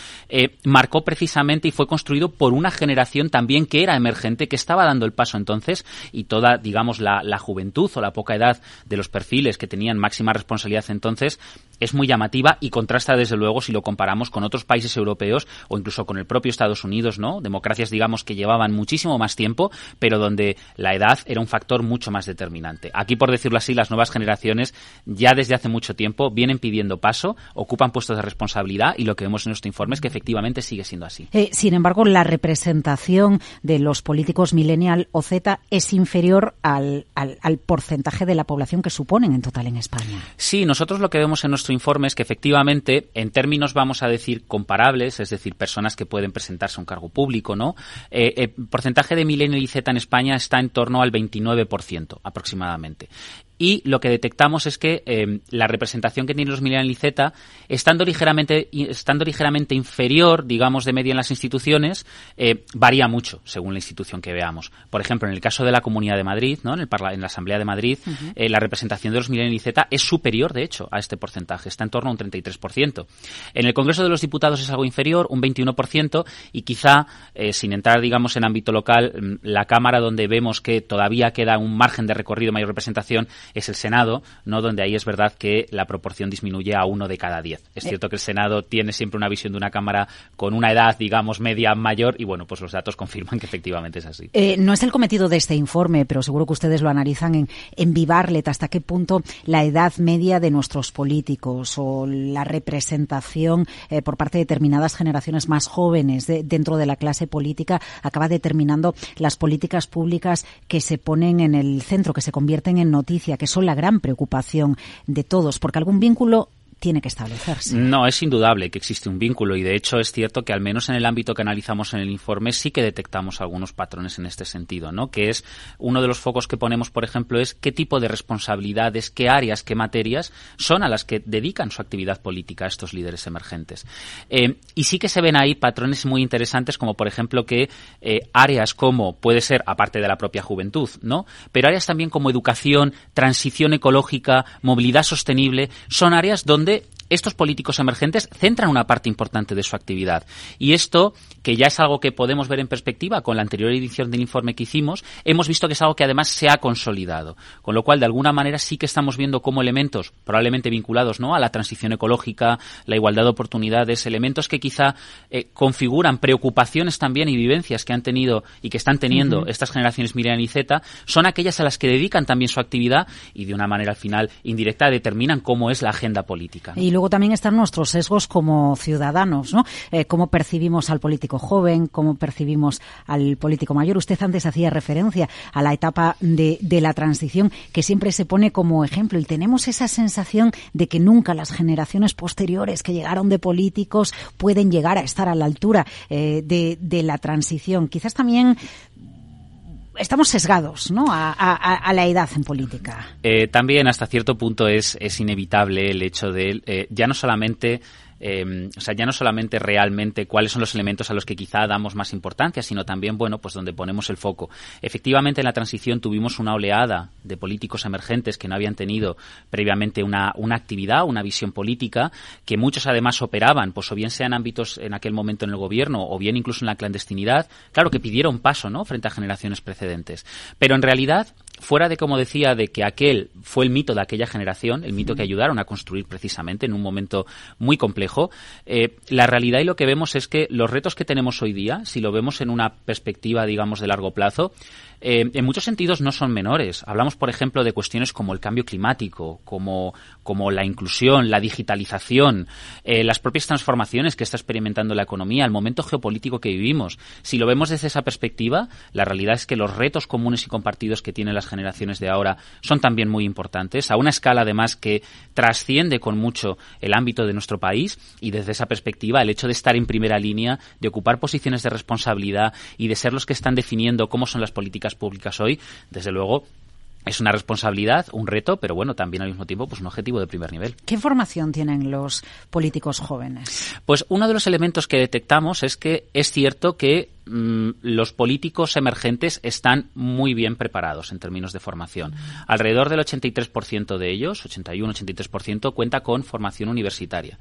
E: marcó precisamente y fue construido por una generación también que era emergente, que estaba dando el paso entonces, y toda, digamos, la, la juventud o la poca edad de los perfiles que tenían máxima responsabilidad entonces, es muy llamativa y contrasta desde luego si lo comparamos con otros países europeos o incluso con el propio Estados Unidos, ¿no? Democracias, digamos, que llevaban muchísimo más tiempo, pero donde la edad era un factor mucho más determinante. Aquí, por decirlo así, las nuevas generaciones ya desde hace mucho tiempo vienen pidiendo paso, ocupan puestos de responsabilidad y lo que vemos en nuestro informe es que efectivamente sigue siendo así.
B: Eh, sin embargo, la representación de los políticos millennial o Z es inferior al, al, al porcentaje de la población que suponen en total en España.
E: Sí, nosotros lo que vemos en nuestro informe es que efectivamente, en términos vamos a decir comparables, es decir, personas que pueden presentarse a un cargo público, ¿no? Eh, el porcentaje de millennial y Z en España está en torno al 29% aproximadamente y lo que detectamos es que eh, la representación que tienen los millennials y Z, estando ligeramente, estando ligeramente inferior, digamos, de media en las instituciones, eh, varía mucho según la institución que veamos. Por ejemplo, en el caso de la Comunidad de Madrid, ¿no? en, el en la Asamblea de Madrid, uh -huh. eh, la representación de los millennials y Z es superior, de hecho, a este porcentaje, está en torno a un 33%. En el Congreso de los Diputados es algo inferior, un 21%, y quizá, eh, sin entrar, digamos, en ámbito local, mm, la Cámara donde vemos que todavía queda un margen de recorrido, mayor representación, es el Senado, ¿no? donde ahí es verdad que la proporción disminuye a uno de cada diez. Es cierto que el Senado tiene siempre una visión de una Cámara con una edad, digamos, media mayor y bueno, pues los datos confirman que efectivamente es así.
B: Eh, no es el cometido de este informe, pero seguro que ustedes lo analizan en, en Vivarlet, hasta qué punto la edad media de nuestros políticos o la representación eh, por parte de determinadas generaciones más jóvenes de, dentro de la clase política acaba determinando las políticas públicas que se ponen en el centro, que se convierten en noticia, que son la gran preocupación de todos, porque algún vínculo tiene que establecerse.
E: No, es indudable que existe un vínculo y de hecho es cierto que al menos en el ámbito que analizamos en el informe sí que detectamos algunos patrones en este sentido, ¿no? Que es uno de los focos que ponemos, por ejemplo, es qué tipo de responsabilidades, qué áreas, qué materias son a las que dedican su actividad política estos líderes emergentes. Eh, y sí que se ven ahí patrones muy interesantes como, por ejemplo, que eh, áreas como puede ser, aparte de la propia juventud, ¿no? Pero áreas también como educación, transición ecológica, movilidad sostenible, son áreas donde estos políticos emergentes centran una parte importante de su actividad. Y esto, que ya es algo que podemos ver en perspectiva con la anterior edición del informe que hicimos, hemos visto que es algo que además se ha consolidado. Con lo cual, de alguna manera, sí que estamos viendo como elementos probablemente vinculados ¿no? a la transición ecológica, la igualdad de oportunidades, elementos que quizá eh, configuran preocupaciones también y vivencias que han tenido y que están teniendo uh -huh. estas generaciones Miriam y Z, son aquellas a las que dedican también su actividad y de una manera al final indirecta determinan cómo es la agenda política.
B: Y luego también están nuestros sesgos como ciudadanos, ¿no? Eh, cómo percibimos al político joven, cómo percibimos al político mayor. Usted antes hacía referencia a la etapa de, de, la transición que siempre se pone como ejemplo y tenemos esa sensación de que nunca las generaciones posteriores que llegaron de políticos pueden llegar a estar a la altura eh, de, de la transición. Quizás también estamos sesgados ¿no? a, la edad en política.
E: Eh, también hasta cierto punto es, es inevitable el hecho de eh, ya no solamente eh, o sea, ya no solamente realmente cuáles son los elementos a los que quizá damos más importancia, sino también, bueno, pues donde ponemos el foco. Efectivamente, en la transición tuvimos una oleada de políticos emergentes que no habían tenido previamente una, una actividad, una visión política, que muchos además operaban, pues o bien sean ámbitos en aquel momento en el gobierno, o bien incluso en la clandestinidad, claro que pidieron paso, ¿no?, frente a generaciones precedentes. Pero en realidad, fuera de, como decía, de que aquel fue el mito de aquella generación, el mito que ayudaron a construir precisamente en un momento muy complejo, eh, la realidad y lo que vemos es que los retos que tenemos hoy día, si lo vemos en una perspectiva, digamos, de largo plazo, eh, en muchos sentidos no son menores. Hablamos, por ejemplo, de cuestiones como el cambio climático, como, la inclusión, la digitalización, eh, las propias transformaciones que está experimentando la economía, el momento geopolítico que vivimos. Si lo vemos desde esa perspectiva, la realidad es que los retos comunes y compartidos que tienen las generaciones de ahora son también muy importantes, a una escala además que trasciende con mucho el ámbito de nuestro país y desde esa perspectiva el hecho de estar en primera línea, de ocupar posiciones de responsabilidad y de ser los que están definiendo cómo son las políticas públicas hoy, desde luego es una responsabilidad, un reto, pero bueno, también al mismo tiempo pues un objetivo de primer nivel.
B: ¿Qué formación tienen los políticos jóvenes?
E: Pues uno de los elementos que detectamos es que es cierto que los políticos emergentes están muy bien preparados en términos de formación. Alrededor del 83% de ellos, 81-83%, cuenta con formación universitaria.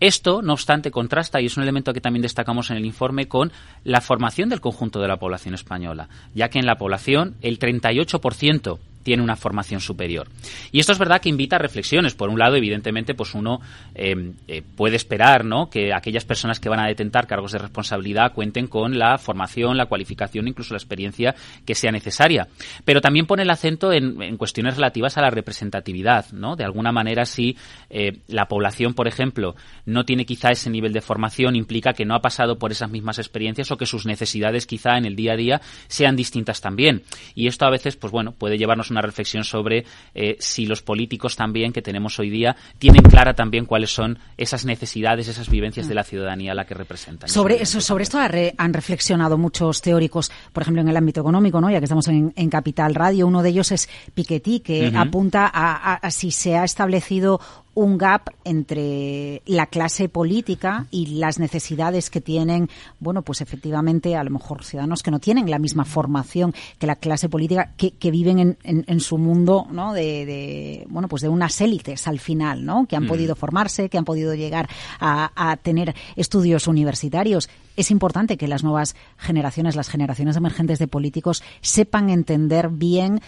E: Esto, no obstante, contrasta, y es un elemento que también destacamos en el informe, con la formación del conjunto de la población española, ya que en la población el 38% tiene una formación superior. Y esto es verdad que invita a reflexiones. Por un lado, evidentemente, pues uno eh, eh, puede esperar ¿no? que aquellas personas que van a detentar cargos de responsabilidad cuenten con la formación, la cualificación, incluso la experiencia que sea necesaria. Pero también pone el acento en, cuestiones relativas a la representatividad. ¿no? De alguna manera, si eh, la población, por ejemplo, no tiene quizá ese nivel de formación, implica que no ha pasado por esas mismas experiencias o que sus necesidades quizá en el día a día sean distintas también. Y esto a veces, pues bueno, puede llevarnos una reflexión sobre eh, si los políticos también que tenemos hoy día tienen clara también cuáles son esas necesidades, esas vivencias de la ciudadanía a la que representan.
B: Sobre eso, sobre esto han reflexionado muchos teóricos, por ejemplo, en el ámbito económico, ¿no? Ya que estamos en, Capital Radio, uno de ellos es Piketty, que apunta a si se ha establecido un gap entre la clase política y las necesidades que tienen, bueno, pues efectivamente, a lo mejor ciudadanos que no tienen la misma formación que la clase política, que, viven en, en, su mundo, ¿no? De, bueno, pues de unas élites al final, ¿no? Que han mm. podido formarse, que han podido llegar a, a tener estudios universitarios es importante que las nuevas generaciones, las generaciones emergentes de políticos, sepan entender bien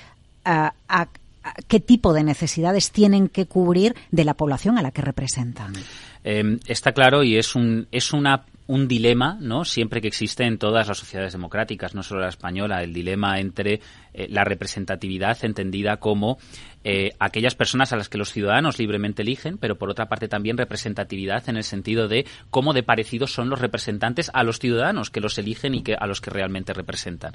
B: a, qué tipo de necesidades tienen que cubrir de la población a la que representan.
E: Eh, está claro y es un, es una un dilema, ¿no? Siempre que existe en todas las sociedades democráticas, no solo la española, el dilema entre eh, la representatividad entendida como eh, aquellas personas a las que los ciudadanos libremente eligen, pero por otra parte también representatividad en el sentido de cómo de parecidos son los representantes a los ciudadanos que los eligen y que a los que realmente representan.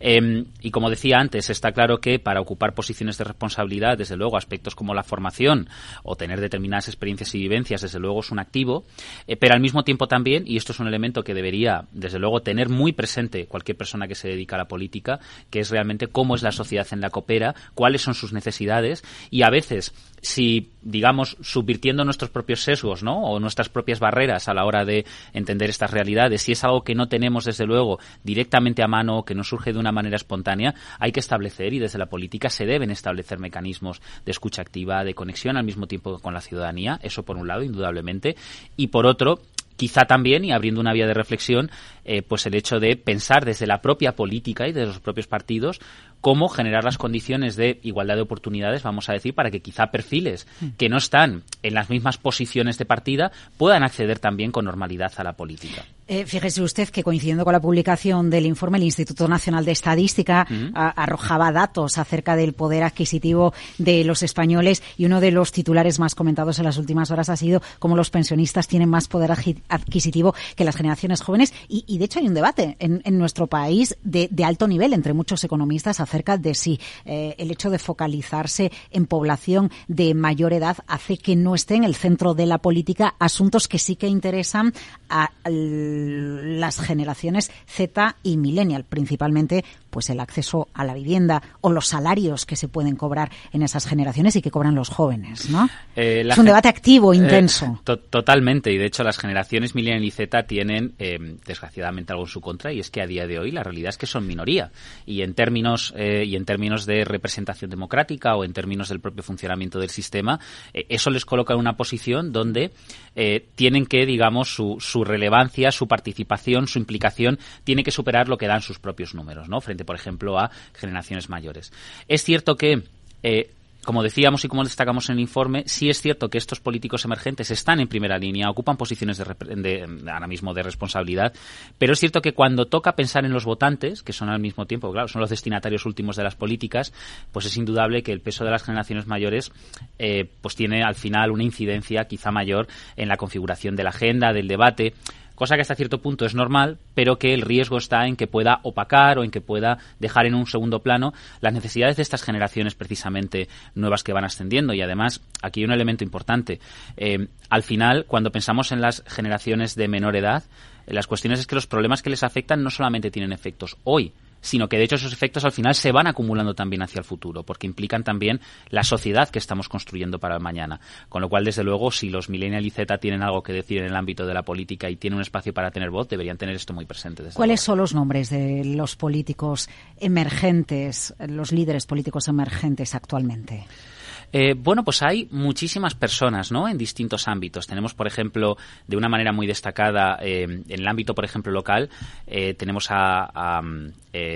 E: Em, y como decía antes, está claro que para ocupar posiciones de responsabilidad, desde luego, aspectos como la formación o tener determinadas experiencias y vivencias, desde luego es un activo, eh, pero al mismo tiempo también, y esto es un elemento que debería, desde luego, tener muy presente cualquier persona que se dedica a la política, que es realmente cómo es la sociedad en la que opera, cuáles son sus necesidades, y a veces si, digamos, subvirtiendo nuestros propios sesgos, ¿no? O nuestras propias barreras a la hora de entender estas realidades, si es algo que no tenemos, desde luego, directamente a mano o que nos surge de una manera espontánea, hay que establecer y desde la política se deben establecer mecanismos de escucha activa, de conexión al mismo tiempo con la ciudadanía, eso por un lado, indudablemente, y por otro, quizá también, y abriendo una vía de reflexión, eh, pues el hecho de pensar desde la propia política y de los propios partidos cómo generar las condiciones de igualdad de oportunidades, vamos a decir, para que quizá perfiles mm. que no están en las mismas posiciones de partida puedan acceder también con normalidad a la política.
B: Eh, fíjese usted que coincidiendo con la publicación del informe, el Instituto Nacional de Estadística arrojaba datos acerca del poder adquisitivo de los españoles y uno de los titulares más comentados en las últimas horas ha sido cómo los pensionistas tienen más poder adquisitivo que las generaciones jóvenes y, de hecho hay un debate en, nuestro país de, alto nivel entre muchos economistas acerca de si eh, el hecho de focalizarse en población de mayor edad hace que no esté en el centro de la política asuntos que sí que interesan al las generaciones Z y millennial, principalmente pues el acceso a la vivienda o los salarios que se pueden cobrar en esas generaciones y que cobran los jóvenes, ¿no? Eh, es un debate activo, eh, intenso.
E: totalmente, y de hecho las generaciones millennial y Z tienen eh, desgraciadamente algo en su contra y es que a día de hoy la realidad es que son minoría y en términos y en términos de representación democrática o en términos del propio funcionamiento del sistema, eso les coloca en una posición donde tienen que, digamos, su, su relevancia, su participación, su implicación tiene que superar lo que dan sus propios números, ¿no? Frente, por ejemplo, a generaciones mayores. Es cierto que eh, como decíamos y como destacamos en el informe, sí es cierto que estos políticos emergentes están en primera línea, ocupan posiciones de, ahora mismo de responsabilidad, pero es cierto que cuando toca pensar en los votantes, que son al mismo tiempo, claro, son los destinatarios últimos de las políticas, pues es indudable que el peso de las generaciones mayores eh, pues tiene al final una incidencia quizá mayor en la configuración de la agenda, del debate. Cosa que hasta cierto punto es normal, pero que el riesgo está en que pueda opacar o en que pueda dejar en un segundo plano las necesidades de estas generaciones precisamente nuevas que van ascendiendo. Y además, aquí hay un elemento importante. Eh, al final, cuando pensamos en las generaciones de menor edad, las cuestiones es que los problemas que les afectan no solamente tienen efectos hoy, sino que de hecho esos efectos al final se van acumulando también hacia el futuro, porque implican también la sociedad que estamos construyendo para el mañana. Con lo cual, desde luego, si los millennials y Z tienen algo que decir en el ámbito de la política y tienen un espacio para tener voz, deberían tener esto muy presente.
B: ¿Cuáles son los nombres de los políticos emergentes, los líderes políticos emergentes actualmente?
E: Eh, bueno, pues hay muchísimas personas, ¿no? En distintos ámbitos. Tenemos, por ejemplo, de una manera muy destacada, eh, en el ámbito, por ejemplo, local, eh, tenemos a,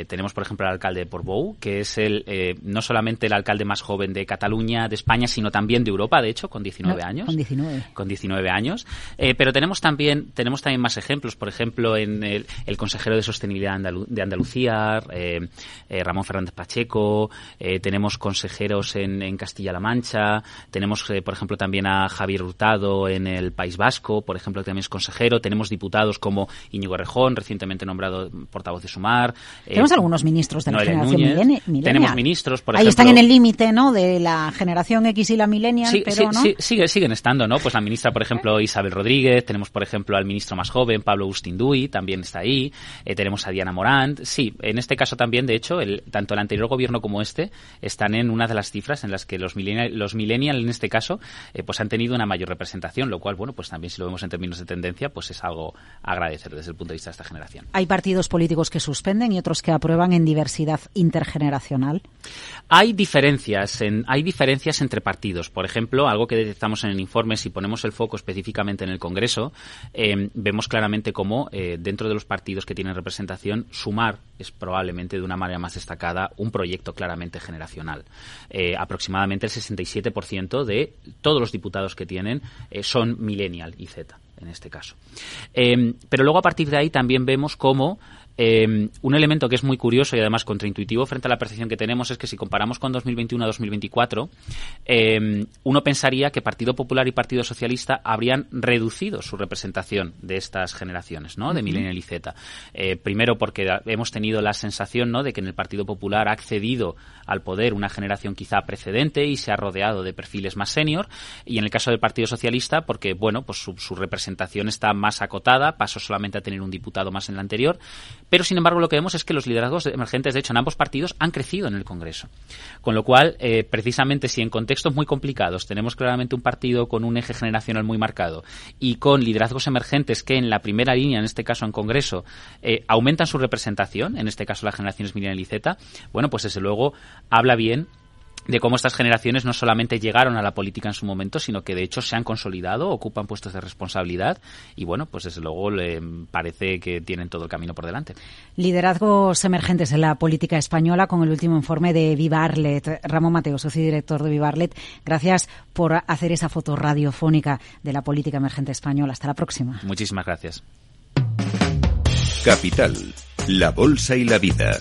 E: tenemos, por ejemplo, al alcalde de Portbou, que es el no solamente el alcalde más joven de Cataluña, de España, sino también de Europa, de hecho, con 19 años.
B: Con 19.
E: Con 19 años. pero tenemos también, tenemos también más ejemplos. Por ejemplo, en el, consejero de Sostenibilidad de Andalucía, Ramón Fernández Pacheco. tenemos consejeros en, en Castilla-La Mancha, tenemos, eh, por ejemplo, también a Javier Hurtado en el País Vasco, por ejemplo, que también es consejero, tenemos diputados como Íñigo Rejón, recientemente nombrado portavoz de Sumar.
B: Eh, tenemos algunos ministros de la generación
E: Tenemos ministros, por
B: Ahí están en el límite, ¿no?, de la generación X y la millennial, sí, pero
E: sí, sigue, siguen estando, ¿no? Pues la ministra, por ejemplo, Isabel Rodríguez, tenemos, por ejemplo, al ministro más joven, Pablo Agustín Duy, también está ahí, eh, tenemos a Diana Morant, sí, en este caso también, de hecho, el, tanto el anterior gobierno como este están en una de las cifras en las que los millennials los millennials en este caso eh, pues han tenido una mayor representación, lo cual, bueno, pues también si lo vemos en términos de tendencia, pues es algo a agradecer desde el punto de vista de esta generación.
B: ¿Hay partidos políticos que suspenden y otros que aprueban en diversidad intergeneracional?
E: Hay diferencias, en, hay diferencias entre partidos. Por ejemplo, algo que detectamos en el informe, si ponemos el foco específicamente en el Congreso, eh, vemos claramente cómo eh, dentro de los partidos que tienen representación, sumar es probablemente de una manera más destacada un proyecto claramente generacional. aproximadamente el 67% de todos los diputados que tienen eh, son millennial y Z en este caso. Em, pero luego a partir de ahí también vemos cómo Em, un elemento que es muy curioso y además contraintuitivo frente a la percepción que tenemos es que si comparamos con 2021 a 2024, em, uno pensaría que Partido Popular y Partido Socialista habrían reducido su representación de estas generaciones, ¿no? De Millennial y Z. Eh, primero porque hemos tenido la sensación, ¿no? De que en el Partido Popular ha accedido al poder una generación quizá precedente y se ha rodeado de perfiles más senior. Y en el caso del Partido Socialista, porque, bueno, pues su, su representación está más acotada, pasó solamente a tener un diputado más en la anterior pero, sin embargo, lo que vemos es que los liderazgos emergentes, de hecho, en ambos partidos han crecido en el Congreso. Con lo cual, eh, precisamente, si en contextos muy complicados tenemos claramente un partido con un eje generacional muy marcado y con liderazgos emergentes que en la primera línea, en este caso en Congreso, eh, aumentan su representación, en este caso las generaciones millennial y Z, bueno, pues desde luego habla bien de cómo estas generaciones no solamente llegaron a la política en su momento, sino que de hecho se han consolidado, ocupan puestos de responsabilidad y bueno, pues desde luego le parece que tienen todo el camino por delante.
B: Liderazgos emergentes en la política española con el último informe de Vivarlet. Ramón Mateo, socio director de Vivarlet, gracias por hacer esa foto radiofónica de la política emergente española. Hasta la próxima.
E: Muchísimas gracias.
A: Capital, la bolsa y la vida.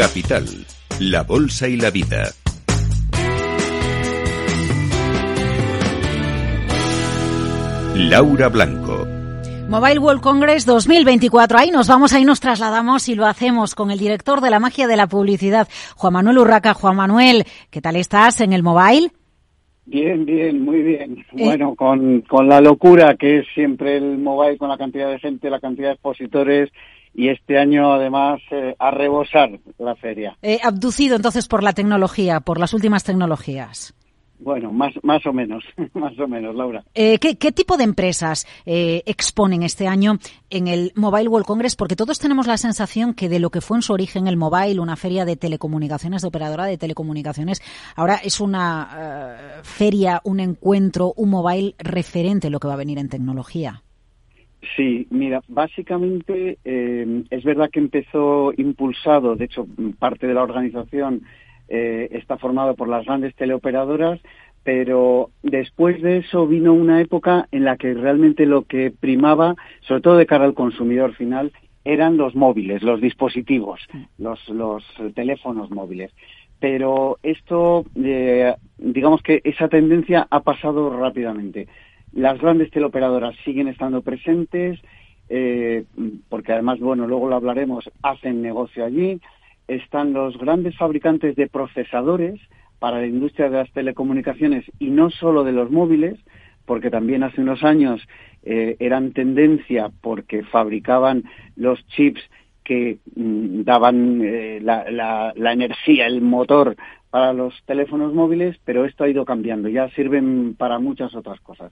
A: Capital, la Bolsa y la Vida. Laura Blanco.
B: Mobile World Congress 2024. Ahí nos vamos, ahí nos trasladamos y lo hacemos con el director de la magia de la publicidad, Juan Manuel Urraca. Juan Manuel, ¿qué tal estás en el Mobile?
F: Bien, bien, muy bien. Eh. Bueno, con, con la locura que es siempre el mobile, con la cantidad de gente, la cantidad de expositores, y este año además eh, a rebosar la feria.
B: Eh, abducido entonces por la tecnología, por las últimas tecnologías.
F: Bueno, más, más o menos, [LAUGHS] más o menos, Laura.
B: Eh, ¿qué, tipo de empresas eh, exponen este año en el Mobile World Congress? Porque todos tenemos la sensación que de lo que fue en su origen el Mobile, una feria de telecomunicaciones, de operadora de telecomunicaciones, ahora es una feria, un encuentro, un mobile referente lo que va a venir en tecnología.
F: Sí, mira, básicamente es verdad que empezó impulsado, de hecho, parte de la organización eh, está formado por las grandes teleoperadoras, pero después de eso vino una época en la que realmente lo que primaba, sobre todo de cara al consumidor final, eran los móviles, los dispositivos, los, los teléfonos móviles. Pero esto, eh, digamos que esa tendencia ha pasado rápidamente. Las grandes teleoperadoras siguen estando presentes, eh, porque además, bueno, luego lo hablaremos, hacen negocio allí están los grandes fabricantes de procesadores para la industria de las telecomunicaciones y no solo de los móviles, porque también hace unos años eh, eran tendencia porque fabricaban los chips que mm, daban eh, la, la, energía, el motor para los teléfonos móviles, pero esto ha ido cambiando, ya sirven para muchas otras cosas.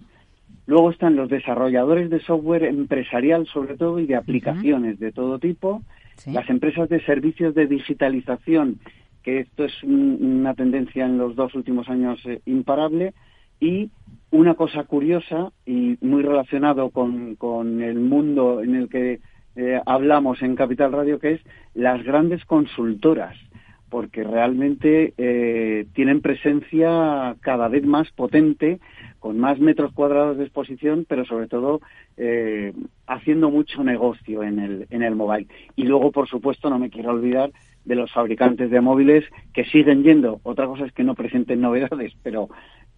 F: Luego están los desarrolladores de software empresarial, sobre todo, y de aplicaciones de todo tipo, las empresas de servicios de digitalización, que esto es una tendencia en los dos últimos años eh, imparable, y una cosa curiosa y muy relacionado con, con el mundo en el que eh, hablamos en Capital Radio, que es las grandes consultoras, porque realmente eh, tienen presencia cada vez más potente con más metros cuadrados de exposición, pero sobre todo eh, haciendo mucho negocio en el, en el mobile. Y luego, por supuesto, no me quiero olvidar de los fabricantes de móviles que siguen yendo. Otra cosa es que no presenten [LAUGHS] novedades, pero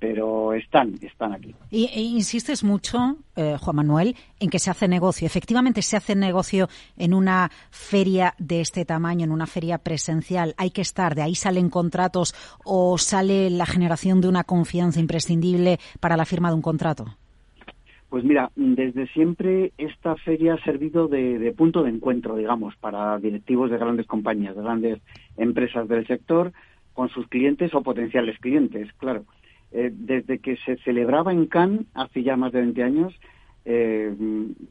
F: pero están, están aquí.
B: Y e insistes mucho, eh, Juan Manuel, en que se hace negocio. Efectivamente, se hace negocio en una feria de este tamaño, en una feria presencial. Hay que estar, de ahí salen contratos o sale la generación de una confianza imprescindible para la firma de un contrato.
F: Pues mira, desde siempre esta feria ha servido de, de, punto de encuentro, digamos, para directivos de grandes compañías, de grandes empresas del sector, con sus clientes o potenciales clientes, claro. Eh, desde que se celebraba en Cannes hace ya más de 20 años, eh,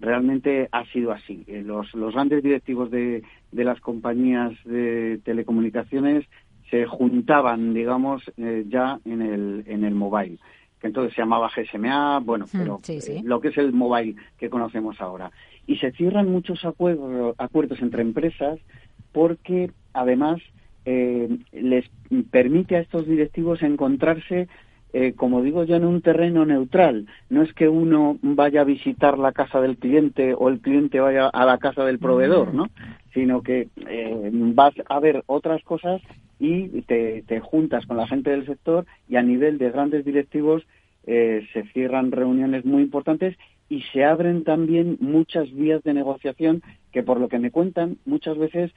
F: realmente ha sido así. Eh, los, los, grandes directivos de, de, las compañías de telecomunicaciones se juntaban, digamos, ya en el, en el mobile, que entonces se llamaba GSMA, bueno, hmm, pero lo que es el mobile que conocemos ahora. Y se cierran muchos acuerdos, acuerdos entre empresas porque además les permite a estos directivos encontrarse eh, como digo yo, en un terreno neutral. No es que uno vaya a visitar la casa del cliente o el cliente vaya a la casa del proveedor, ¿no? Sino que eh, vas a ver otras cosas y te, juntas con la gente del sector y a nivel de grandes directivos eh, se cierran reuniones muy importantes y se abren también muchas vías de negociación que por lo que me cuentan muchas veces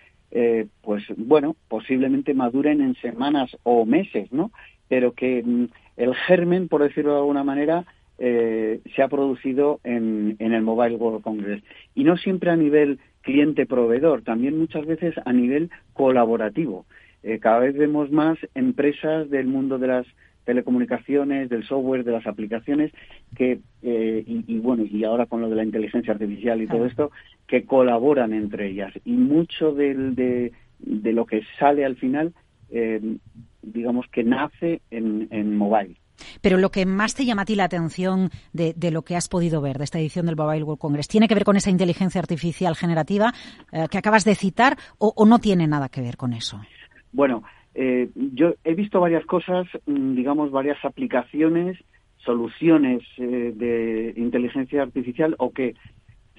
F: pues bueno posiblemente maduren en semanas o meses no pero que mm, el germen, por decirlo de alguna manera, eh, se ha producido en, el Mobile World Congress. Y no siempre a nivel cliente-proveedor, también muchas veces a nivel colaborativo. Eh, cada vez vemos más empresas del mundo de las telecomunicaciones, del software, de las aplicaciones, que, eh, y, bueno, y ahora con lo de la inteligencia artificial y todo esto, que colaboran entre ellas. Y mucho de, de lo que sale al final digamos que nace en, mobile.
B: Pero lo que más te llama a ti la atención de, lo que has podido ver de esta edición del Mobile World Congress, ¿tiene que ver con esa inteligencia artificial generativa eh, que acabas de citar o, no tiene nada que ver con eso?
F: Bueno, eh, yo he visto varias cosas, mm, digamos, varias aplicaciones, soluciones eh, de inteligencia artificial o que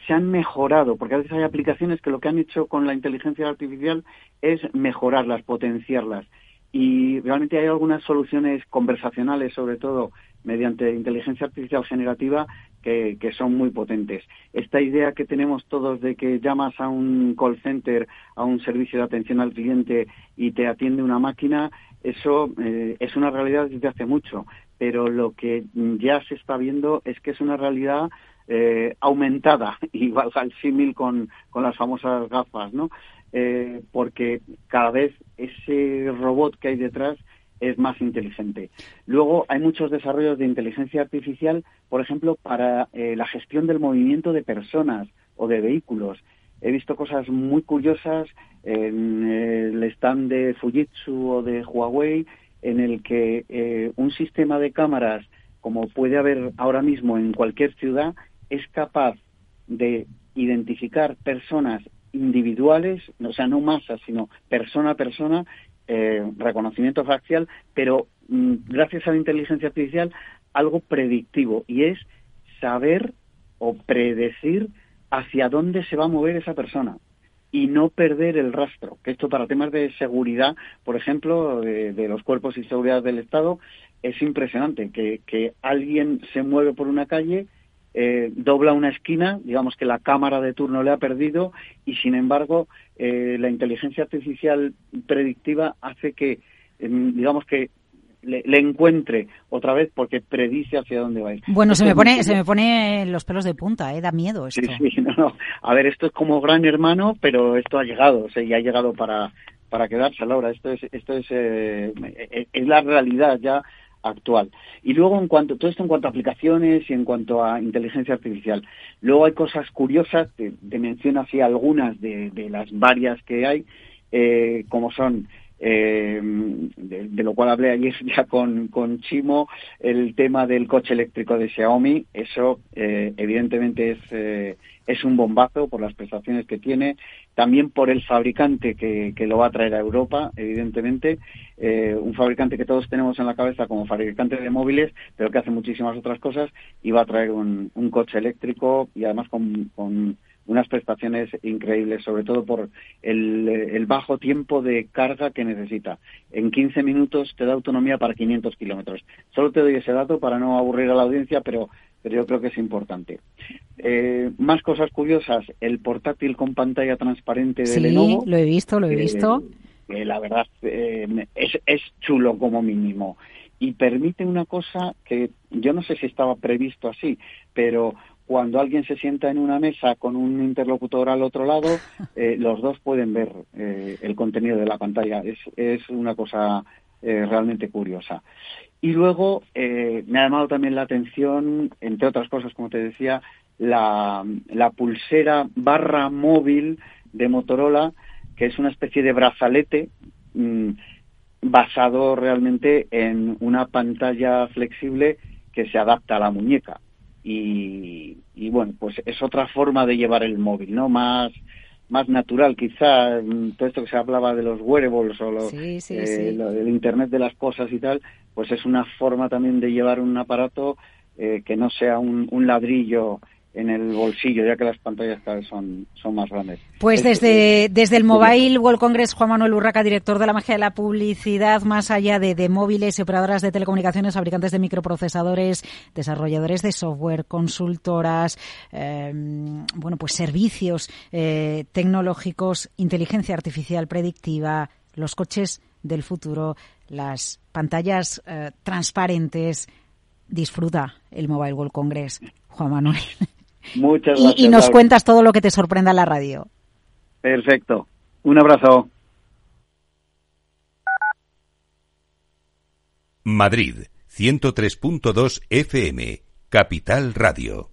F: se han mejorado, porque a veces hay aplicaciones que lo que han hecho con la inteligencia artificial es mejorarlas, potenciarlas. Y realmente hay algunas soluciones conversacionales, sobre todo mediante inteligencia artificial generativa, que, son muy potentes. Esta idea que tenemos todos de que llamas a un call center, a un servicio de atención al cliente y te atiende una máquina, eso eh, es una realidad desde hace mucho. pero lo que ya se está viendo es que es una realidad eh, aumentada, [LAUGHS] valga el símil con, con las famosas gafas, ¿no? Eh, porque cada vez ese robot que hay detrás es más inteligente. Luego hay muchos desarrollos de inteligencia artificial, por ejemplo, para eh, la gestión del movimiento de personas o de vehículos. He visto cosas muy curiosas en el stand de Fujitsu o de Huawei, en el que eh, un sistema de cámaras, como puede haber ahora mismo en cualquier ciudad, es capaz de identificar personas individuales, o sea, no masas, sino persona a persona, eh, reconocimiento facial, pero mm, gracias a la inteligencia artificial, algo predictivo, y es saber o predecir hacia dónde se va a mover esa persona y no perder el rastro. Que esto para temas de seguridad, por ejemplo, de, los cuerpos y seguridad del Estado, es impresionante. Que, que alguien se mueve por una calle, eh, dobla una esquina, digamos que la cámara de turno le ha perdido y sin embargo eh, la inteligencia artificial predictiva hace que, em, digamos que le, encuentre otra vez porque predice hacia dónde va a ir.
B: Bueno, se me pone se me pone los pelos de punta, ¿eh? da miedo esto.
F: Sí, [LAUGHS] sí, no, A ver, esto es como gran hermano, pero esto ha llegado, o sea, y ha llegado para para quedarse, Laura. Esto es esto es eh, es la realidad ya actual. Y luego, en cuanto todo esto en cuanto a aplicaciones y en cuanto a inteligencia artificial. Luego hay cosas curiosas, te, menciono así algunas de, las varias que hay, eh, como son eh, de, lo cual hablé ayer ya con, con Chimo, el tema del coche eléctrico de Xiaomi, eso eh, evidentemente es, eh, es un bombazo por las prestaciones que tiene, también por el fabricante que, que lo va a traer a Europa, evidentemente, un fabricante que todos tenemos en la cabeza como fabricante de móviles, pero que hace muchísimas otras cosas y va a traer un, un coche eléctrico y además con unas prestaciones increíbles, sobre todo por el, bajo tiempo de carga que necesita. En 15 minutos te da autonomía para 500 kilómetros. Solo te doy ese dato para no aburrir a la audiencia, pero, pero yo creo que es importante. Eh, más cosas curiosas, el portátil con pantalla transparente de
B: sí,
F: Lenovo.
B: lo he visto, lo he visto.
F: la verdad eh, es, es chulo como mínimo y permite una cosa que yo no sé si estaba previsto así, pero cuando alguien se sienta en una mesa con un interlocutor al otro lado, [LAUGHS] eh, los dos pueden ver eh, el contenido de la pantalla. Es, es una cosa eh, realmente curiosa. Y luego me ha llamado también la atención, entre otras cosas, como te decía, la, la pulsera barra móvil de Motorola, que es una especie de brazalete mm, basado realmente en una pantalla flexible que se adapta a la muñeca y, bueno, pues es otra forma de llevar el móvil, ¿no? Más, más natural, quizá, mm, todo esto que se hablaba de los wearables o lo, eh, del Internet de las cosas y tal, pues es una forma también de llevar un aparato eh, que no sea un, un ladrillo en el bolsillo, ya que las pantallas cada vez son, son más grandes.
B: Pues desde, desde el Mobile World Congress, Juan Manuel Urraca, director de la magia de la publicidad, más allá de, de móviles y operadoras de telecomunicaciones, fabricantes de microprocesadores, desarrolladores de software, consultoras, em, bueno, pues servicios eh, tecnológicos, inteligencia artificial predictiva, los coches del futuro, las pantallas eh, transparentes. Disfruta el Mobile World Congress, Juan Manuel.
F: Muchas gracias.
B: Y, nos cuentas todo lo que te sorprenda en la radio.
F: Perfecto. Un abrazo.
A: Madrid, 103.2 FM, Capital Radio.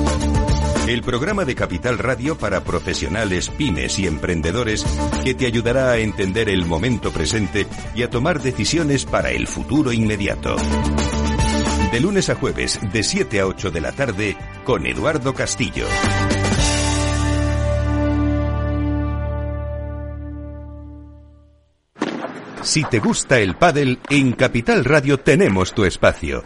A: el programa de Capital Radio para profesionales, pymes y emprendedores que te ayudará a entender el momento presente y a tomar decisiones para el futuro inmediato. De lunes a jueves, de 7 a 8 de la tarde, con Eduardo Castillo. Si te gusta el pádel, en Capital Radio tenemos tu espacio.